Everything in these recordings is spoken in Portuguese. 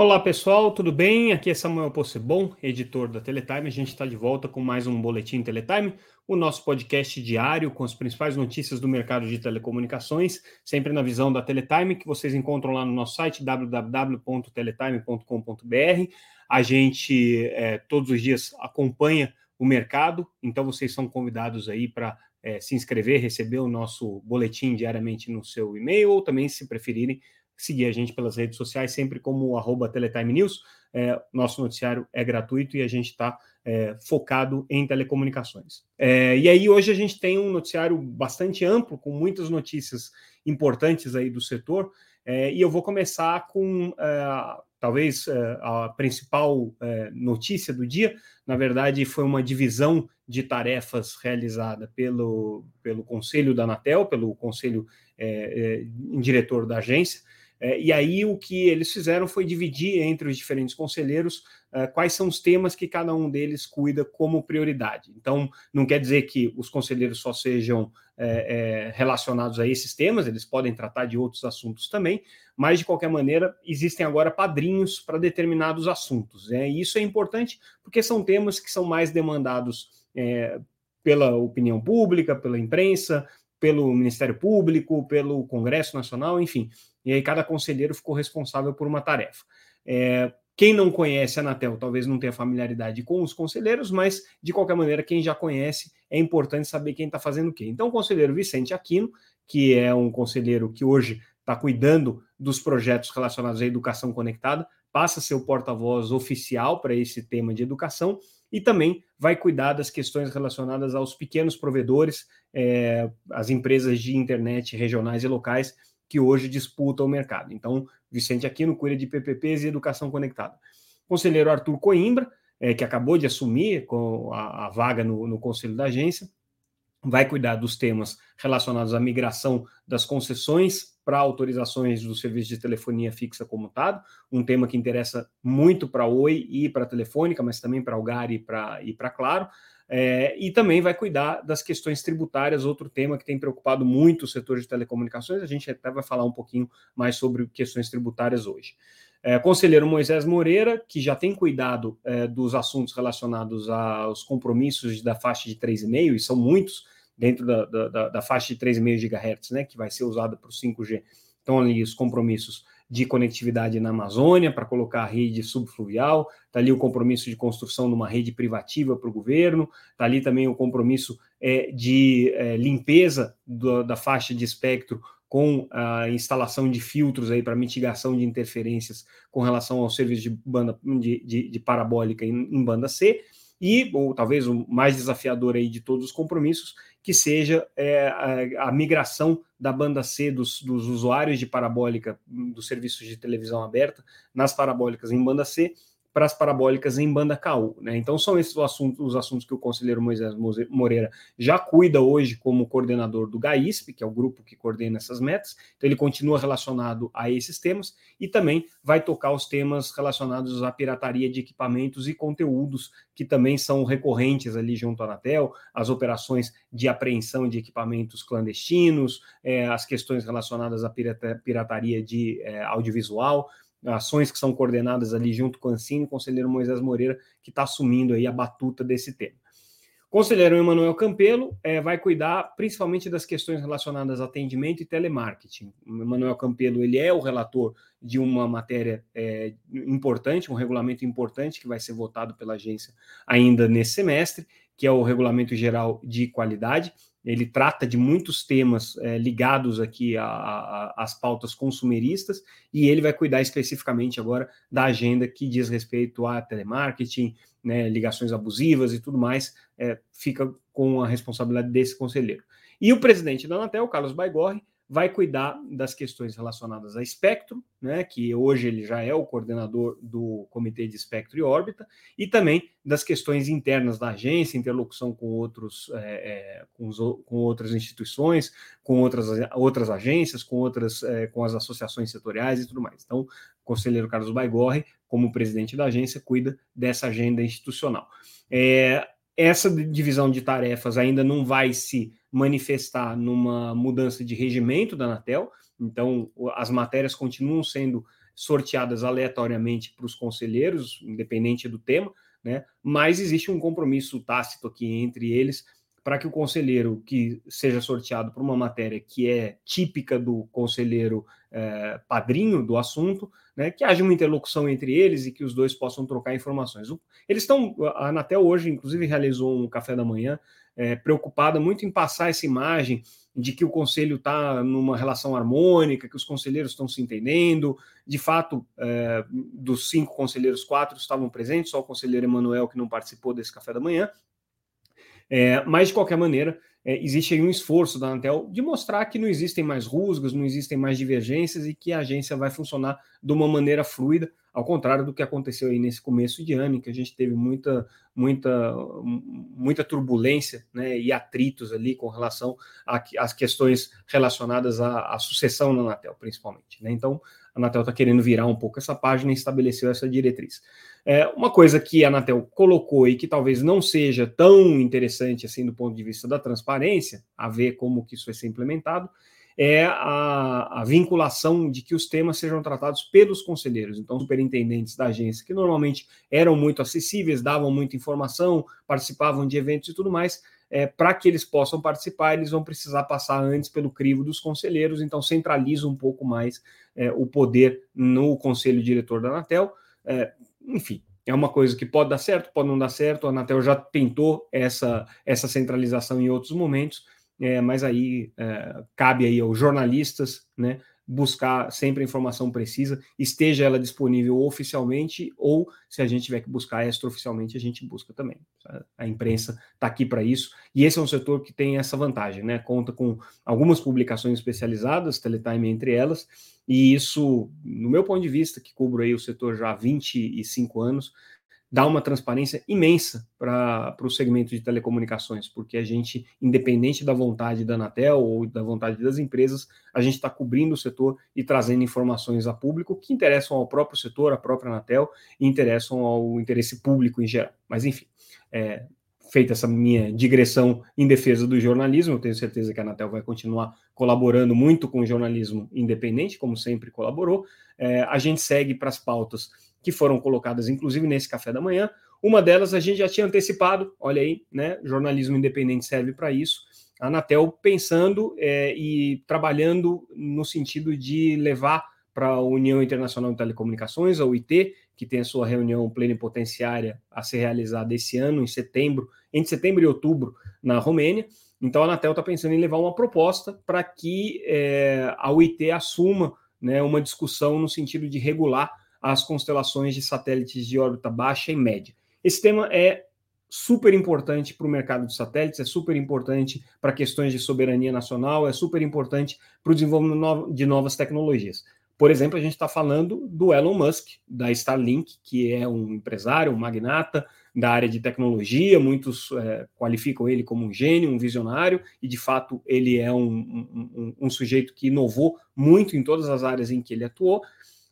Olá pessoal, tudo bem? Aqui é Samuel Possebon, editor da Teletime. A gente está de volta com mais um Boletim Teletime, o nosso podcast diário com as principais notícias do mercado de telecomunicações, sempre na visão da Teletime, que vocês encontram lá no nosso site www.teletime.com.br. A gente é, todos os dias acompanha o mercado, então vocês são convidados aí para é, se inscrever, receber o nosso boletim diariamente no seu e-mail, ou também, se preferirem, seguir a gente pelas redes sociais, sempre como arroba Teletime News. É, nosso noticiário é gratuito e a gente está é, focado em telecomunicações. É, e aí hoje a gente tem um noticiário bastante amplo, com muitas notícias importantes aí do setor, é, e eu vou começar com é, talvez é, a principal notícia do dia, na verdade foi uma divisão de tarefas realizada pelo, pelo Conselho da Anatel, pelo Conselho diretor da agência, é, e aí o que eles fizeram foi dividir entre os diferentes conselheiros é, quais são os temas que cada um deles cuida como prioridade. Então, não quer dizer que os conselheiros só sejam é, é relacionados a esses temas, eles podem tratar de outros assuntos também, mas de qualquer maneira existem agora padrinhos para determinados assuntos. Né? E isso é importante porque são temas que são mais demandados é, pela opinião pública, pela imprensa, pelo Ministério Público, pelo Congresso Nacional, enfim. E aí cada conselheiro ficou responsável por uma tarefa. É, quem não conhece a Anatel talvez não tenha familiaridade com os conselheiros, mas de qualquer maneira, quem já conhece, é importante saber quem está fazendo o quê. Então, o conselheiro Vicente Aquino, que é um conselheiro que hoje está cuidando dos projetos relacionados à educação conectada, passa a ser o porta-voz oficial para esse tema de educação e também vai cuidar das questões relacionadas aos pequenos provedores, é, as empresas de internet regionais e locais que hoje disputam o mercado. Então, Vicente Aquino cuida de PPPs e educação conectada. Conselheiro Arthur Coimbra, é, que acabou de assumir com a, a vaga no, no conselho da agência, vai cuidar dos temas relacionados à migração das concessões para autorizações do serviço de telefonia fixa comutado, um tema que interessa muito para Oi e para a Telefônica, mas também para Algar e para e Claro. É, e também vai cuidar das questões tributárias, outro tema que tem preocupado muito o setor de telecomunicações. A gente até vai falar um pouquinho mais sobre questões tributárias hoje. É, conselheiro Moisés Moreira, que já tem cuidado é, dos assuntos relacionados aos compromissos da faixa de 3,5, e são muitos dentro da, da, da faixa de 3,5 GHz, né, que vai ser usada para o 5G. Então, ali os compromissos de conectividade na Amazônia para colocar a rede subfluvial, está ali o compromisso de construção de uma rede privativa para o governo, está ali também o compromisso é, de é, limpeza do, da faixa de espectro com a instalação de filtros aí para mitigação de interferências com relação ao serviço de banda de, de, de parabólica em, em, banda C e ou talvez o mais desafiador aí de todos os compromissos que seja é, a, a, migração da banda C dos, dos usuários de parabólica dos serviços de televisão aberta nas parabólicas em banda C para as parabólicas em banda KU. Né? Então, são esses os assuntos, os assuntos que o conselheiro Moisés Moreira já cuida hoje como coordenador do GAISP, que é o grupo que coordena essas metas. Então, ele continua relacionado a esses temas e também vai tocar os temas relacionados à pirataria de equipamentos e conteúdos, que também são recorrentes ali junto à Anatel, as operações de apreensão de equipamentos clandestinos, é, as questões relacionadas à pirataria de é, audiovisual ações que são coordenadas ali junto com o Ancine, o conselheiro Moisés Moreira, que está assumindo aí a batuta desse tema. O conselheiro Emanuel Campelo é, vai cuidar principalmente das questões relacionadas a atendimento e telemarketing. O Emanuel Campelo ele é o relator de uma matéria é, importante, um regulamento importante que vai ser votado pela agência ainda nesse semestre, que é o Regulamento Geral de Qualidade ele trata de muitos temas é, ligados aqui às pautas consumeristas e ele vai cuidar especificamente agora da agenda que diz respeito a telemarketing, né, ligações abusivas e tudo mais, é, fica com a responsabilidade desse conselheiro. E o presidente da Anatel, Carlos Baigorre, vai cuidar das questões relacionadas a espectro, né, que hoje ele já é o coordenador do Comitê de Espectro e Órbita, e também das questões internas da agência, interlocução com outros, é, com, os, com, outras instituições, com outras, outras agências, com outras, é, com as associações setoriais e tudo mais. Então, o conselheiro Carlos Baigorre, como presidente da agência, cuida dessa agenda institucional. Essa divisão de tarefas ainda não vai se manifestar numa mudança de regimento da Anatel, então as matérias continuam sendo sorteadas aleatoriamente para os conselheiros, independente do tema, né? Mas existe um compromisso tácito aqui entre eles para que o conselheiro que seja sorteado por uma matéria que é típica do conselheiro é, padrinho do assunto, né, que haja uma interlocução entre eles e que os dois possam trocar informações. Eles estão, a Anatel hoje, inclusive, realizou um café da manhã é, preocupada muito em passar essa imagem de que o conselho está numa relação harmônica, que os conselheiros estão se entendendo. De fato, é, dos cinco conselheiros, quatro estavam presentes, só o conselheiro Emanuel que não participou desse café da manhã. É, mas, de qualquer maneira, é, existe aí um esforço da Anatel de mostrar que não existem mais rusgas, não existem mais divergências e que a agência vai funcionar de uma maneira fluida, ao contrário do que aconteceu aí nesse começo de ano, em que a gente teve muita, muita, muita turbulência né, e atritos ali com relação às questões relacionadas à, à, sucessão na Anatel, principalmente. Né? Então, a Anatel está querendo virar um pouco essa página e estabeleceu essa diretriz. É, uma coisa que a Anatel colocou e que talvez não seja tão interessante assim do ponto de vista da transparência, a ver como que isso vai ser implementado, é a, a, vinculação de que os temas sejam tratados pelos conselheiros. Então, superintendentes da agência, que normalmente eram muito acessíveis, davam muita informação, participavam de eventos e tudo mais, é, para que eles possam participar, eles vão precisar passar antes pelo crivo dos conselheiros, então centraliza um pouco mais é, o poder no conselho diretor da Anatel. É, enfim, é uma coisa que pode dar certo, pode não dar certo. A Anatel já tentou essa, essa centralização em outros momentos, é, mas aí é, cabe aí aos jornalistas, né, buscar sempre a informação precisa, esteja ela disponível oficialmente ou se a gente tiver que buscar extraoficialmente, a gente busca também. A imprensa está aqui para isso e esse é um setor que tem essa vantagem, né? Conta com algumas publicações especializadas, Teletime entre elas, e isso, no meu ponto de vista, que cubro aí o setor já há 25 anos, dá uma transparência imensa para o segmento de telecomunicações, porque a gente, independente da vontade da Anatel ou da vontade das empresas, a gente está cobrindo o setor e trazendo informações a público que interessam ao próprio setor, à própria Anatel, e interessam ao interesse público em geral. Mas, enfim, é, feita essa minha digressão em defesa do jornalismo, eu tenho certeza que a Anatel vai continuar colaborando muito com o jornalismo independente, como sempre colaborou. É, a gente segue para as pautas que foram colocadas, inclusive, nesse café da manhã. Uma delas a gente já tinha antecipado, olha aí, né? Jornalismo independente serve para isso. A Anatel pensando é, e trabalhando no sentido de levar para a União Internacional de Telecomunicações, a UIT, que tem a sua reunião plenipotenciária a ser realizada esse ano, em setembro, entre setembro e outubro, na Romênia. Então a Anatel está pensando em levar uma proposta para que é, a UIT assuma né, uma discussão no sentido de regular as constelações de satélites de órbita baixa e média. Esse tema é super importante para o mercado de satélites, é super importante para questões de soberania nacional, é super importante para o desenvolvimento de novas tecnologias. Por exemplo, a gente está falando do Elon Musk, da Starlink, que é um empresário, um magnata da área de tecnologia, muitos é, qualificam ele como um gênio, um visionário, e de fato ele é um, um, um sujeito que inovou muito em todas as áreas em que ele atuou,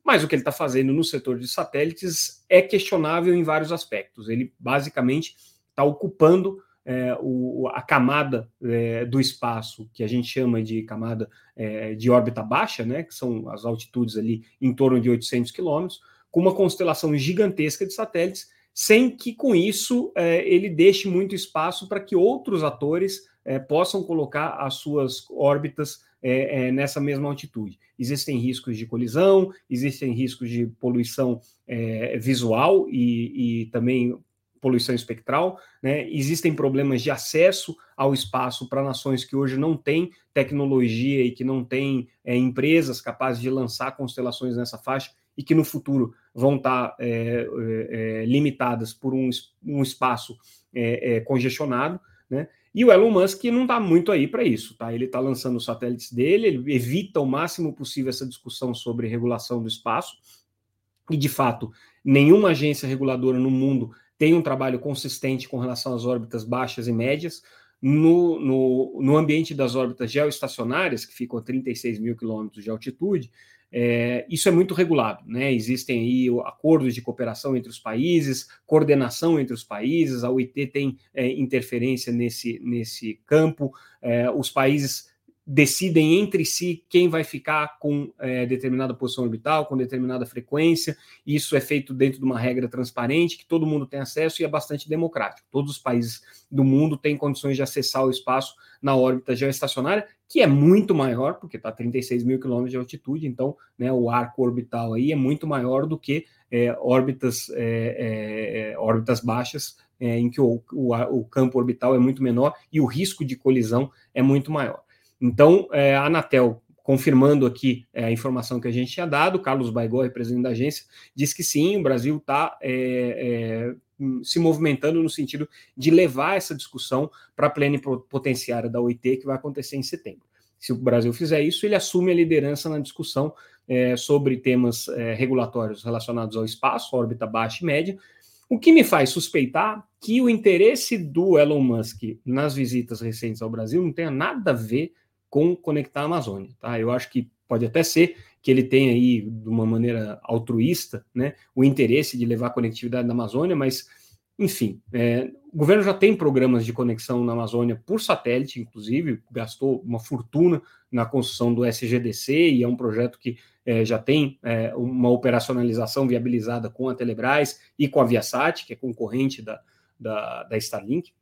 mas o que ele está fazendo no setor de satélites é questionável em vários aspectos. Ele basicamente está ocupando é, o, a camada é, do espaço que a gente chama de camada é, de órbita baixa, né, que são as altitudes ali em torno de 800 quilômetros, com uma constelação gigantesca de satélites, sem que com isso é, ele deixe muito espaço para que outros atores é, possam colocar as suas órbitas é, é, nessa mesma altitude. Existem riscos de colisão, existem riscos de poluição é, visual e, e, também poluição espectral, né? existem problemas de acesso ao espaço para nações que hoje não têm tecnologia e que não têm é, empresas capazes de lançar constelações nessa faixa e que no futuro vão estar é, é, limitadas por um, um espaço congestionado. Né? E o Elon Musk não está muito aí para isso, tá? Ele está lançando os satélites dele, ele evita o máximo possível essa discussão sobre regulação do espaço. E, de fato, nenhuma agência reguladora no mundo tem um trabalho consistente com relação às órbitas baixas e médias. No, no, no ambiente das órbitas geoestacionárias, que ficam a 36 mil quilômetros de altitude, é, isso é muito regulado, né? Existem aí acordos de cooperação entre os países, coordenação entre os países, a OIT tem é, interferência nesse, nesse campo, é, os países decidem entre si quem vai ficar com é, determinada posição orbital, com determinada frequência. Isso é feito dentro de uma regra transparente, que todo mundo tem acesso e é bastante democrático. Todos os países do mundo têm condições de acessar o espaço na órbita geoestacionária, que é muito maior, porque está a 36 mil quilômetros de altitude, então né, o arco orbital aí é muito maior do que é, órbitas, é, é, órbitas baixas, é, em que o, o, o campo orbital é muito menor e o risco de colisão é muito maior. Então, é, a Anatel, confirmando aqui é, a informação que a gente tinha dado, Carlos Baigorre, presidente da agência, diz que sim, o Brasil está é, é, se movimentando no sentido de levar essa discussão para a plenipotenciária da OIT, que vai acontecer em setembro. Se o Brasil fizer isso, ele assume a liderança na discussão é, sobre temas é, regulatórios relacionados ao espaço, órbita baixa e média, o que me faz suspeitar que o interesse do Elon Musk nas visitas recentes ao Brasil não tenha nada a ver com conectar a Amazônia. Tá? Eu acho que pode até ser que ele tenha aí, de uma maneira altruísta, né, o interesse de levar conectividade na Amazônia, mas, enfim, é, o governo já tem programas de conexão na Amazônia por satélite, inclusive, gastou uma fortuna na construção do SGDC, e é um projeto que é, já tem é, uma operacionalização viabilizada com a Telebrás e com a Viasat, que é concorrente da, da, da Starlink.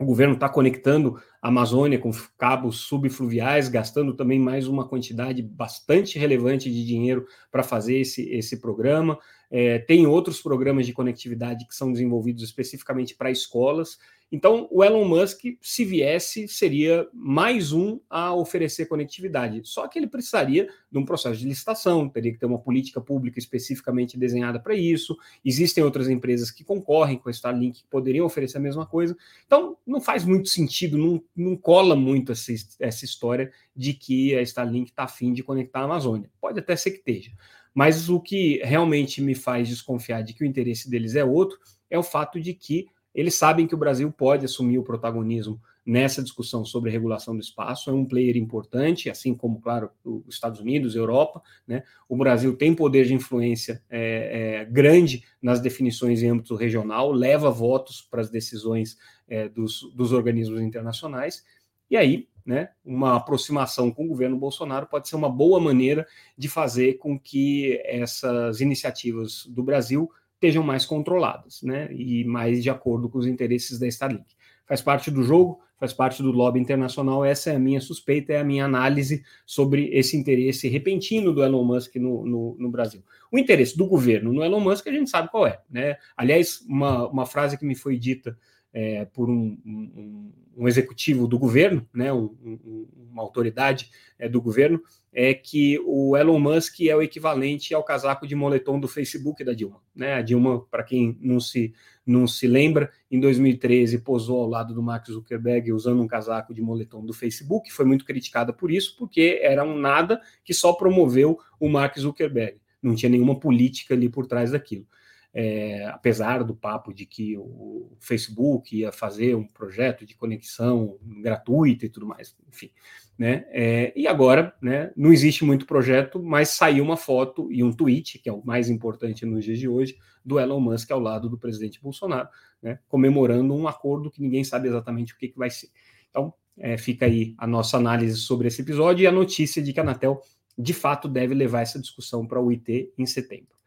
O governo está conectando a Amazônia com cabos subfluviais, gastando também mais uma quantidade bastante relevante de dinheiro para fazer esse, esse programa. É, tem outros programas de conectividade que são desenvolvidos especificamente para escolas. Então, o Elon Musk, se viesse, seria mais um a oferecer conectividade. Só que ele precisaria de um processo de licitação, teria que ter uma política pública especificamente desenhada para isso. Existem outras empresas que concorrem com a Starlink que poderiam oferecer a mesma coisa. Então, não faz muito sentido, não, não cola muito essa, essa história de que a Starlink está afim de conectar a Amazônia. Pode até ser que esteja. Mas o que realmente me faz desconfiar de que o interesse deles é outro é o fato de que eles sabem que o Brasil pode assumir o protagonismo nessa discussão sobre regulação do espaço, é um player importante, assim como, claro, os Estados Unidos, Europa, né? O Brasil tem poder de influência é, é, grande nas definições em âmbito regional, leva votos para as decisões é, dos, dos organismos internacionais, e aí, né, uma aproximação com o governo Bolsonaro pode ser uma boa maneira de fazer com que essas iniciativas do Brasil estejam mais controladas, né? E mais de acordo com os interesses da Starlink. Faz parte do jogo, faz parte do lobby internacional. Essa é a minha suspeita, é a minha análise sobre esse interesse repentino do Elon Musk no, no, no Brasil. O interesse do governo no Elon Musk a gente sabe qual é, né? Aliás, uma, uma frase que me foi dita é, por um, um, um, executivo do governo, né, um, uma autoridade é, do governo, é que o Elon Musk é o equivalente ao casaco de moletom do Facebook da Dilma. Né? A Dilma, para quem não se, não se lembra, em 2013 posou ao lado do Mark Zuckerberg usando um casaco de moletom do Facebook, foi muito criticada por isso, porque era um nada que só promoveu o Mark Zuckerberg. Não tinha nenhuma política ali por trás daquilo é, apesar do papo de que o Facebook ia fazer um projeto de conexão gratuita e tudo mais, enfim. Né? É, e agora, né, não existe muito projeto, mas saiu uma foto e um tweet, que é o mais importante nos dias de hoje, do Elon Musk ao lado do presidente Bolsonaro, né, comemorando um acordo que ninguém sabe exatamente o que, que vai ser. Então, é, fica aí a nossa análise sobre esse episódio e a notícia de que a Anatel, de fato, deve levar essa discussão para o IT em setembro.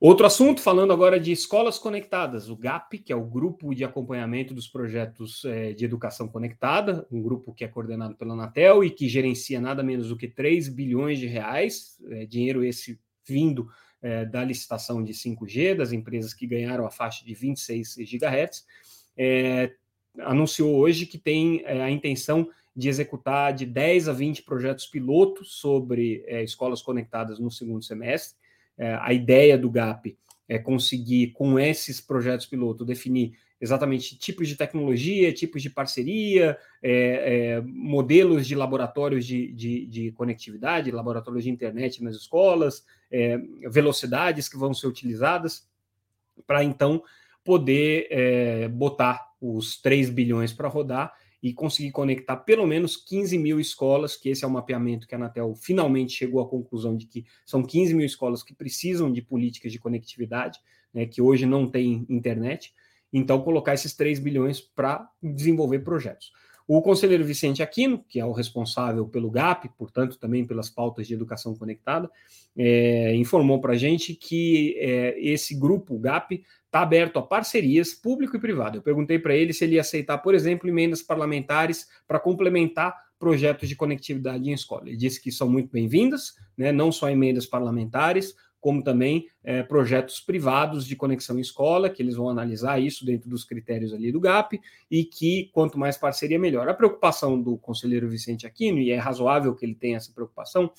Outro assunto, falando agora de escolas conectadas, o GAP, que é o Grupo de Acompanhamento dos Projetos é, de Educação Conectada, um grupo que é coordenado pela Anatel e que gerencia nada menos do que 3 bilhões de reais, é, dinheiro esse vindo é, da licitação de 5G, das empresas que ganharam a faixa de 26 GHz, anunciou hoje que tem a intenção de executar de 10 a 20 projetos pilotos sobre escolas conectadas no segundo semestre, é, a ideia do GAP é conseguir, com esses projetos piloto, definir exatamente tipos de tecnologia, tipos de parceria, é, é, modelos de laboratórios de, de, de, conectividade, laboratórios de internet nas escolas, é, velocidades que vão ser utilizadas, para então poder é, botar os 3 bilhões para rodar e conseguir conectar pelo menos 15 mil escolas, que esse é o mapeamento que a Anatel finalmente chegou à conclusão de que são 15 mil escolas que precisam de políticas de conectividade, né, que hoje não tem internet, então colocar esses 3 bilhões para desenvolver projetos. O conselheiro Vicente Aquino, que é o responsável pelo GAP, portanto, também pelas pautas de educação conectada, é, informou para a gente que é, esse grupo, o GAP, está aberto a parcerias público e privado. Eu perguntei para ele se ele ia aceitar, por exemplo, emendas parlamentares para complementar projetos de conectividade em escola. Ele disse que são muito bem-vindas, né, não só emendas parlamentares, como também é, projetos privados de conexão escola, que eles vão analisar isso dentro dos critérios ali do GAP, e que quanto mais parceria, melhor. A preocupação do conselheiro Vicente Aquino, e é razoável que ele tenha essa preocupação,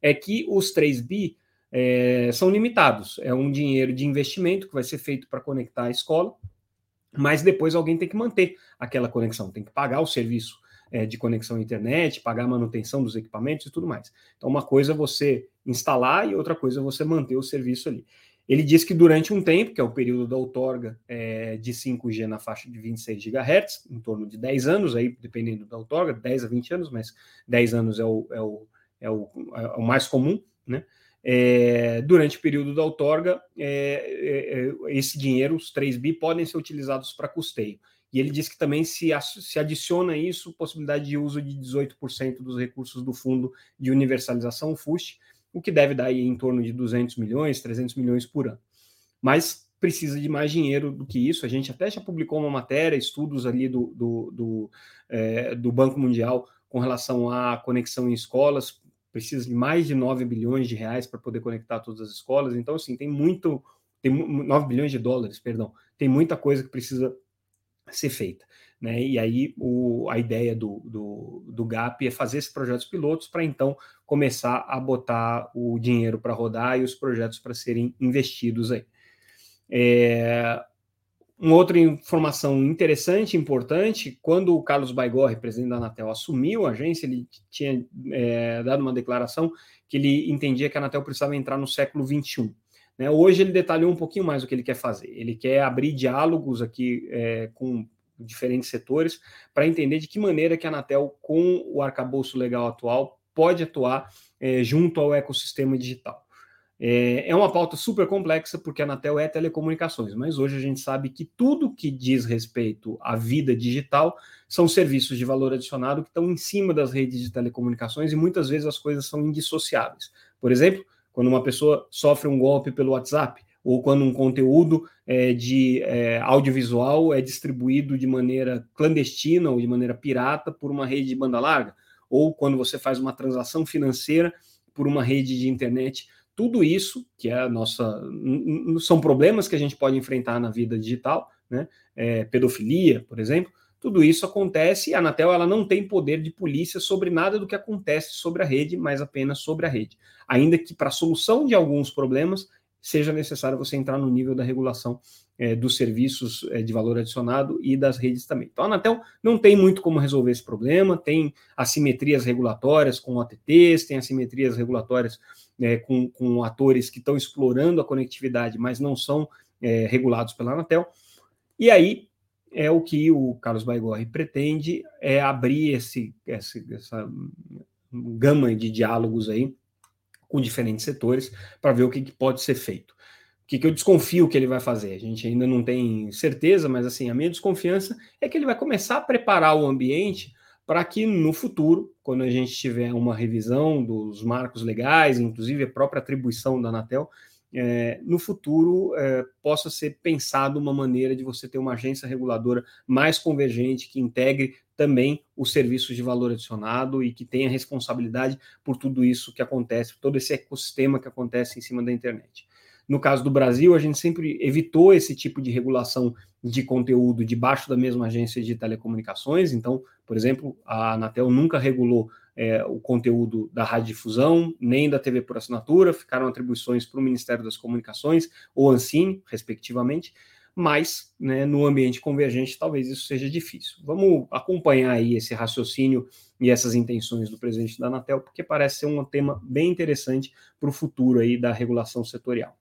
é que os 3 bi é, são limitados. É um dinheiro de investimento que vai ser feito para conectar a escola, mas depois alguém tem que manter aquela conexão, tem que pagar o serviço é, de conexão à internet, pagar a manutenção dos equipamentos e tudo mais. Então, uma coisa é você instalar e outra coisa é você manter o serviço ali. Ele diz que durante um tempo, que é o período da outorga é, de 5G na faixa de 26 GHz, em torno de 10 anos, aí dependendo da outorga, 10 a 20 anos, mas 10 anos é o, é o, é o, é o mais comum, né? É, durante o período da outorga, é, é, esse dinheiro, os 3 bi, podem ser utilizados para custeio. E ele diz que também se, se adiciona isso possibilidade de uso de 18% dos recursos do Fundo de Universalização, FUST, o que deve dar aí em torno de 200 milhões, 300 milhões por ano. Mas precisa de mais dinheiro do que isso. A gente até já publicou uma matéria, estudos ali do, do, do, é, do Banco Mundial com relação à conexão em escolas. Precisa de mais de 9 bilhões de reais para poder conectar todas as escolas. Então, assim, tem muito. Tem 9 bilhões de dólares, perdão. Tem muita coisa que precisa ser feita. Né? E aí o, a ideia do, do, do GAP é fazer esses projetos pilotos para então começar a botar o dinheiro para rodar e os projetos para serem investidos aí. É, uma outra informação interessante, importante, quando o Carlos Baigorre, presidente da Anatel, assumiu a agência, ele tinha é, dado uma declaração que ele entendia que a Anatel precisava entrar no século XXI. Né? Hoje ele detalhou um pouquinho mais o que ele quer fazer. Ele quer abrir diálogos aqui é, com diferentes setores para entender de que maneira que a Anatel, com o arcabouço legal atual, pode atuar é, junto ao ecossistema digital. É, é uma pauta super complexa, porque a Anatel é telecomunicações, mas hoje a gente sabe que tudo que diz respeito à vida digital são serviços de valor adicionado que estão em cima das redes de telecomunicações e muitas vezes as coisas são indissociáveis. Por exemplo, quando uma pessoa sofre um golpe pelo WhatsApp, ou quando um conteúdo é, de é, audiovisual é distribuído de maneira clandestina ou de maneira pirata por uma rede de banda larga, ou quando você faz uma transação financeira por uma rede de internet. Tudo isso, que é nossa. são problemas que a gente pode enfrentar na vida digital, né? É, pedofilia, por exemplo, tudo isso acontece e a Anatel ela não tem poder de polícia sobre nada do que acontece sobre a rede, mas apenas sobre a rede. Ainda que para a solução de alguns problemas seja necessário você entrar no nível da regulação é, dos serviços é, de valor adicionado e das redes também. Então a Anatel não tem muito como resolver esse problema, tem assimetrias regulatórias com OTTs, tem assimetrias regulatórias é, com, com atores que estão explorando a conectividade, mas não são é, regulados pela Anatel. E aí é o que o Carlos Baigorre pretende, é abrir esse, esse, essa gama de diálogos aí com diferentes setores para ver o que, que, pode ser feito. O que, que eu desconfio que ele vai fazer? A gente ainda não tem certeza, mas assim, a minha desconfiança é que ele vai começar a preparar o ambiente para que no futuro, quando a gente tiver uma revisão dos marcos legais, inclusive a própria atribuição da Anatel, é, no futuro é, possa ser pensado uma maneira de você ter uma agência reguladora mais convergente, que integre também os serviços de valor adicionado e que tenha responsabilidade por tudo isso que acontece, todo esse ecossistema que acontece em cima da internet. No caso do Brasil, a gente sempre evitou esse tipo de regulação de conteúdo debaixo da mesma agência de telecomunicações. Então, por exemplo, a Anatel nunca regulou é, o conteúdo da radiodifusão, nem da TV por assinatura, ficaram atribuições para o Ministério das Comunicações ou Ancine, respectivamente, mas né, no ambiente convergente talvez isso seja difícil. Vamos acompanhar aí esse raciocínio e essas intenções do presidente da Anatel, porque parece ser um tema bem interessante para o futuro aí da regulação setorial.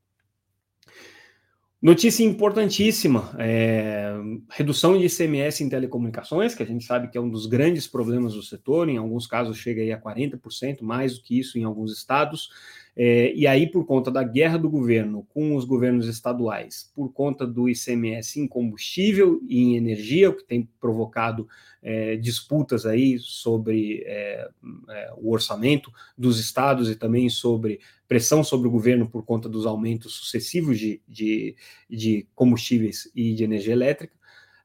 Notícia importantíssima: é, redução de ICMS em telecomunicações, que a gente sabe que é um dos grandes problemas do setor, em alguns casos chega aí a 40%, mais do que isso em alguns estados. É, e aí, por conta da guerra do governo com os governos estaduais, por conta do ICMS em combustível e em energia, o que tem provocado é, disputas aí sobre é, é, o orçamento dos estados e também sobre pressão sobre o governo por conta dos aumentos sucessivos de, de, de combustíveis e de energia elétrica.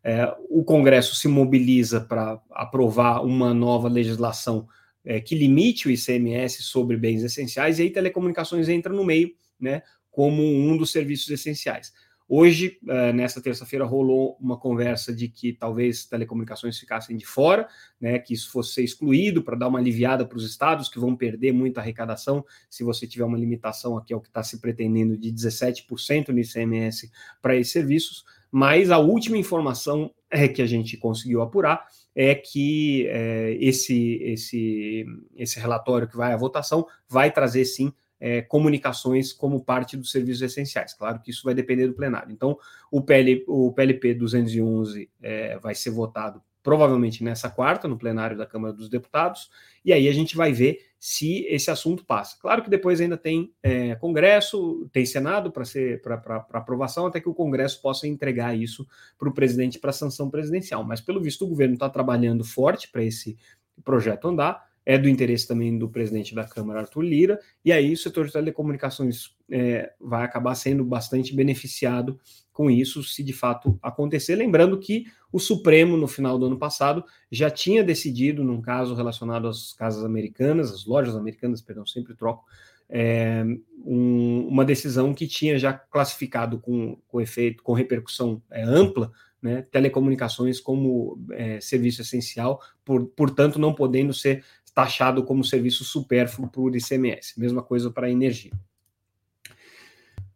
É, o Congresso se mobiliza para aprovar uma nova legislação é, que limite o ICMS sobre bens essenciais, e aí telecomunicações entra no meio, né, como um dos serviços essenciais. Hoje, é, nessa terça-feira, rolou uma conversa de que talvez telecomunicações ficassem de fora, né, que isso fosse excluído para dar uma aliviada para os estados que vão perder muita arrecadação se você tiver uma limitação aqui ao que está se pretendendo de 17% no ICMS para esses serviços. Mas a última informação é que a gente conseguiu apurar é que é, esse, esse, esse relatório que vai à votação vai trazer sim é, comunicações como parte dos serviços essenciais. Claro que isso vai depender do plenário. Então, o, PL, o PLP 211 é, vai ser votado provavelmente nessa quarta, no plenário da Câmara dos Deputados, e aí a gente vai ver se esse assunto passa. Claro que depois ainda tem é, Congresso, tem Senado para ser para aprovação, até que o Congresso possa entregar isso para o presidente para sanção presidencial. Mas pelo visto o governo está trabalhando forte para esse projeto andar é do interesse também do presidente da Câmara, Arthur Lira, e aí o setor de telecomunicações é, vai acabar sendo bastante beneficiado com isso, se de fato acontecer. Lembrando que o Supremo, no final do ano passado, já tinha decidido, num caso relacionado às casas americanas, às lojas americanas, perdão, sempre troco, é, um, uma decisão que tinha já classificado com, com efeito, com repercussão é, ampla, né, telecomunicações como é, serviço essencial, por, portanto, não podendo ser taxado como serviço supérfluo por ICMS. Mesma coisa para a energia.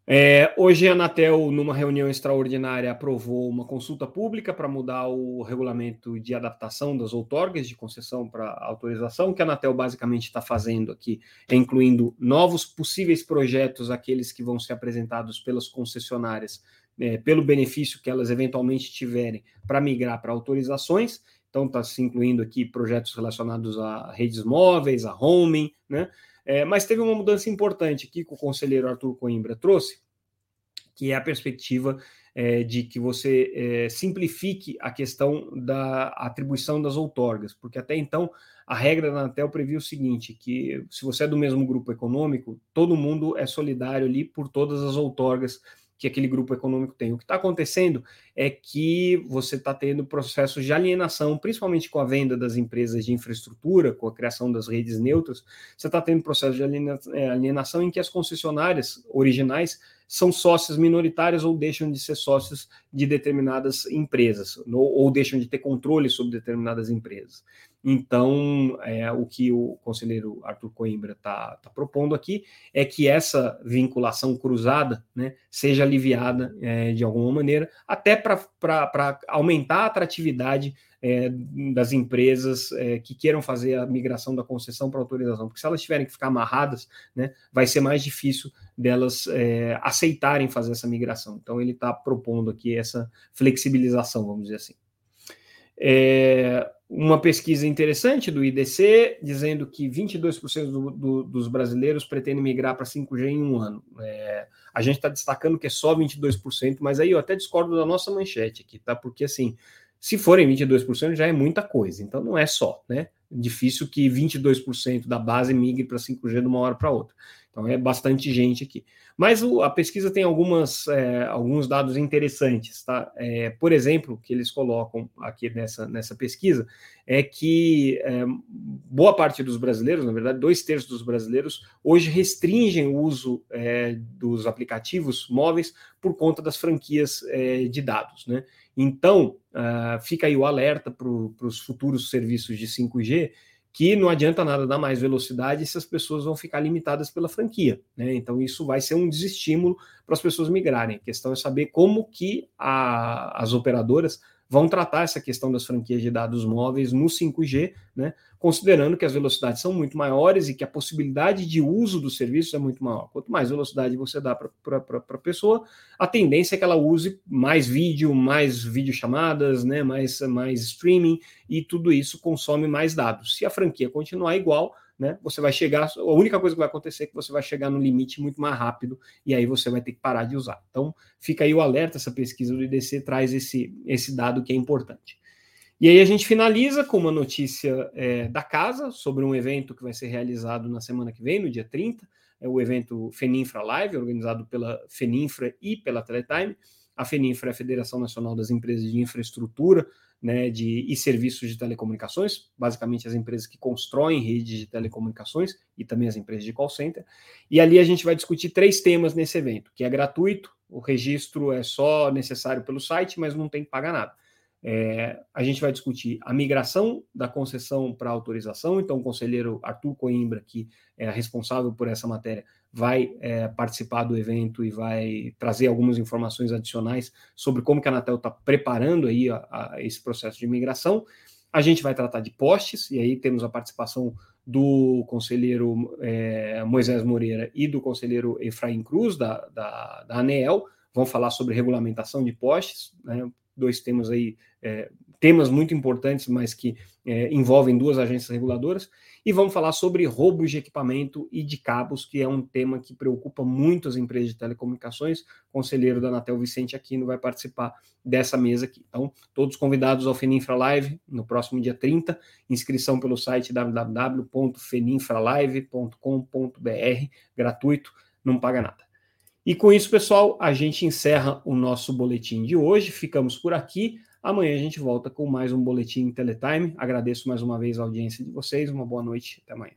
É, hoje a Anatel, numa reunião extraordinária, aprovou uma consulta pública para mudar o regulamento de adaptação das outorgas de concessão para autorização. O que a Anatel basicamente está fazendo aqui é incluindo novos possíveis projetos, aqueles que vão ser apresentados pelas concessionárias, é, pelo benefício que elas eventualmente tiverem para migrar para autorizações, então, está se incluindo aqui projetos relacionados a redes móveis, a homing, né? É, mas teve uma mudança importante aqui que o conselheiro Arthur Coimbra trouxe, que é a perspectiva é, de que você é, simplifique a questão da atribuição das outorgas, porque até então a regra da Anatel previa o seguinte, que se você é do mesmo grupo econômico, todo mundo é solidário ali por todas as outorgas que aquele grupo econômico tem. O que está acontecendo é que você está tendo processos de alienação, principalmente com a venda das empresas de infraestrutura, com a criação das redes neutras, você está tendo processo de é, alienação em que as concessionárias originais são sócios minoritários ou deixam de ser sócios de determinadas empresas, ou, deixam de ter controle sobre determinadas empresas. Então, é, o que o conselheiro Arthur Coimbra está tá propondo aqui é que essa vinculação cruzada né, seja aliviada é, de alguma maneira, até para aumentar a atratividade é, das empresas é, que queiram fazer a migração da concessão para autorização, porque se elas tiverem que ficar amarradas, né, vai ser mais difícil delas é, aceitarem fazer essa migração. Então, ele está propondo aqui essa flexibilização, vamos dizer assim. É, uma pesquisa interessante do IDC dizendo que 22% do, do, dos brasileiros pretendem migrar para 5G em um ano. É, a gente está destacando que é só 22%, mas aí eu até discordo da nossa manchete aqui, tá? Porque assim, se forem 22% já é muita coisa, então não é só, né? Difícil que 22% da base migre para 5G de uma hora para outra. Então é bastante gente aqui. Mas o, a pesquisa tem algumas, é, alguns dados interessantes, tá? É, por exemplo, que eles colocam aqui nessa, nessa pesquisa é que é, boa parte dos brasileiros, na verdade, dois terços dos brasileiros, hoje restringem o uso é, dos aplicativos móveis por conta das franquias é, de dados, né? Então, uh, fica aí o alerta para os futuros serviços de 5G que não adianta nada dar mais velocidade se as pessoas vão ficar limitadas pela franquia. Né? Então, isso vai ser um desestímulo para as pessoas migrarem. A questão é saber como que a, as operadoras vão tratar essa questão das franquias de dados móveis no 5G, né, considerando que as velocidades são muito maiores e que a possibilidade de uso do serviço é muito maior. Quanto mais velocidade você dá para a pessoa, a tendência é que ela use mais vídeo, mais videochamadas, né, mais, mais streaming, e tudo isso consome mais dados. Se a franquia continuar igual, né? Você vai chegar, a única coisa que vai acontecer é que você vai chegar no limite muito mais rápido e aí você vai ter que parar de usar. Então, fica aí o alerta, essa pesquisa do IDC traz esse, esse dado que é importante. E aí a gente finaliza com uma notícia é, da casa sobre um evento que vai ser realizado na semana que vem, no dia 30, é o evento Feninfra Live, organizado pela Feninfra e pela Teletime. A Feninfra é a Federação Nacional das Empresas de Infraestrutura né, de, e Serviços de Telecomunicações, basicamente as empresas que constroem redes de telecomunicações e também as empresas de call center. E ali a gente vai discutir três temas nesse evento, que é gratuito, o registro é só necessário pelo site, mas não tem que pagar nada. É, a gente vai discutir a migração da concessão para autorização, então o conselheiro Arthur Coimbra, que é responsável por essa matéria, vai é, participar do evento e vai trazer algumas informações adicionais sobre como que a Anatel está preparando aí a, a esse processo de migração. A gente vai tratar de postes, e aí temos a participação do conselheiro é, Moisés Moreira e do conselheiro Efraim Cruz, da, da, da ANEEL, vão falar sobre regulamentação de postes, né, dois temas aí, é, temas muito importantes, mas que é, envolvem duas agências reguladoras, e vamos falar sobre roubos de equipamento e de cabos, que é um tema que preocupa muito as empresas de telecomunicações. O conselheiro da Anatel, Vicente Aquino, vai participar dessa mesa aqui. Então, todos convidados ao Feninfra Live no próximo dia 30, inscrição pelo site www.feninfralive.com.br, gratuito, não paga nada. E com isso, pessoal, a gente encerra o nosso boletim de hoje. Ficamos por aqui. Amanhã a gente volta com mais um boletim Teletime. Agradeço mais uma vez a audiência de vocês. Uma boa noite. Até amanhã.